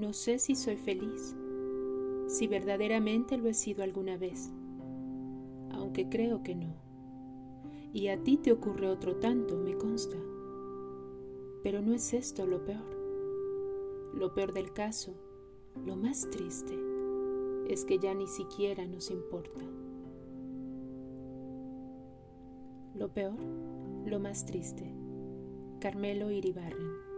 No sé si soy feliz, si verdaderamente lo he sido alguna vez, aunque creo que no. Y a ti te ocurre otro tanto, me consta. Pero no es esto lo peor. Lo peor del caso, lo más triste, es que ya ni siquiera nos importa. Lo peor, lo más triste. Carmelo Iribarren.